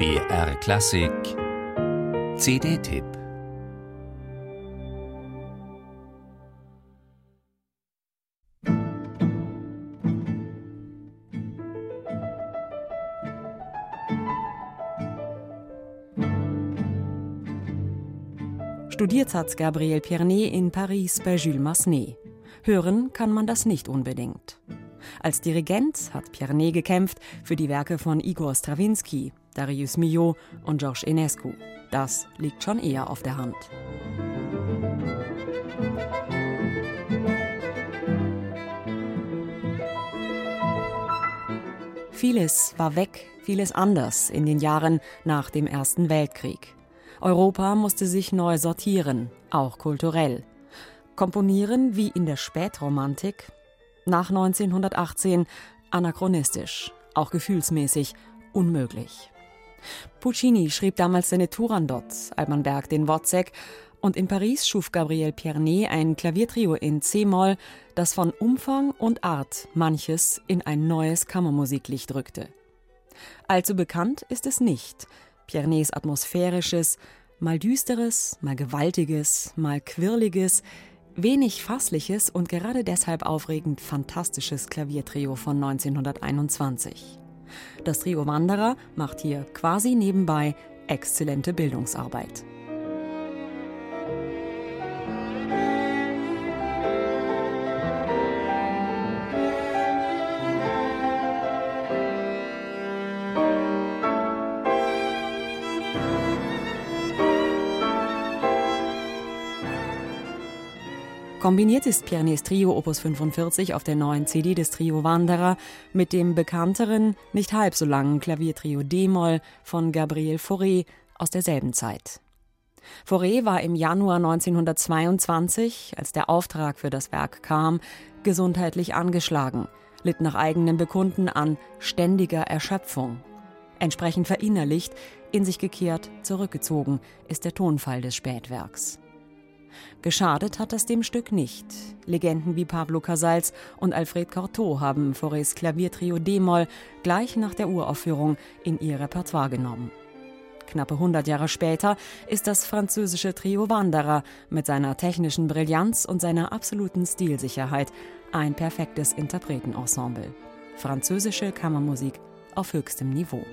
BR Klassik CD-Tipp Studiert hat Gabriel Piernet in Paris bei Jules Massenet. Hören kann man das nicht unbedingt. Als Dirigent hat Piernet gekämpft für die Werke von Igor Strawinski, Darius Milhaud und Georges Enescu. Das liegt schon eher auf der Hand. Vieles war weg, vieles anders in den Jahren nach dem Ersten Weltkrieg. Europa musste sich neu sortieren, auch kulturell. Komponieren wie in der Spätromantik, nach 1918 anachronistisch, auch gefühlsmäßig unmöglich. Puccini schrieb damals seine Turandot, Alban Berg den Wozzeck und in Paris schuf Gabriel Piernet ein Klaviertrio in C-Moll, das von Umfang und Art manches in ein neues Kammermusiklicht rückte. Allzu bekannt ist es nicht, Piernets atmosphärisches, mal düsteres, mal gewaltiges, mal quirliges, wenig fassliches und gerade deshalb aufregend fantastisches Klaviertrio von 1921. Das Trio Wanderer macht hier quasi nebenbei exzellente Bildungsarbeit. Kombiniert ist Piernets Trio Opus 45 auf der neuen CD des Trio Wanderer mit dem bekannteren, nicht halb so langen Klaviertrio D-Moll von Gabriel Fauré aus derselben Zeit. Fauré war im Januar 1922, als der Auftrag für das Werk kam, gesundheitlich angeschlagen, litt nach eigenem Bekunden an ständiger Erschöpfung. Entsprechend verinnerlicht, in sich gekehrt, zurückgezogen ist der Tonfall des Spätwerks. Geschadet hat das dem Stück nicht. Legenden wie Pablo Casals und Alfred Cortot haben Forêts Klaviertrio D-Moll gleich nach der Uraufführung in ihr Repertoire genommen. Knappe 100 Jahre später ist das französische Trio Wanderer mit seiner technischen Brillanz und seiner absoluten Stilsicherheit ein perfektes Interpretenensemble. Französische Kammermusik auf höchstem Niveau.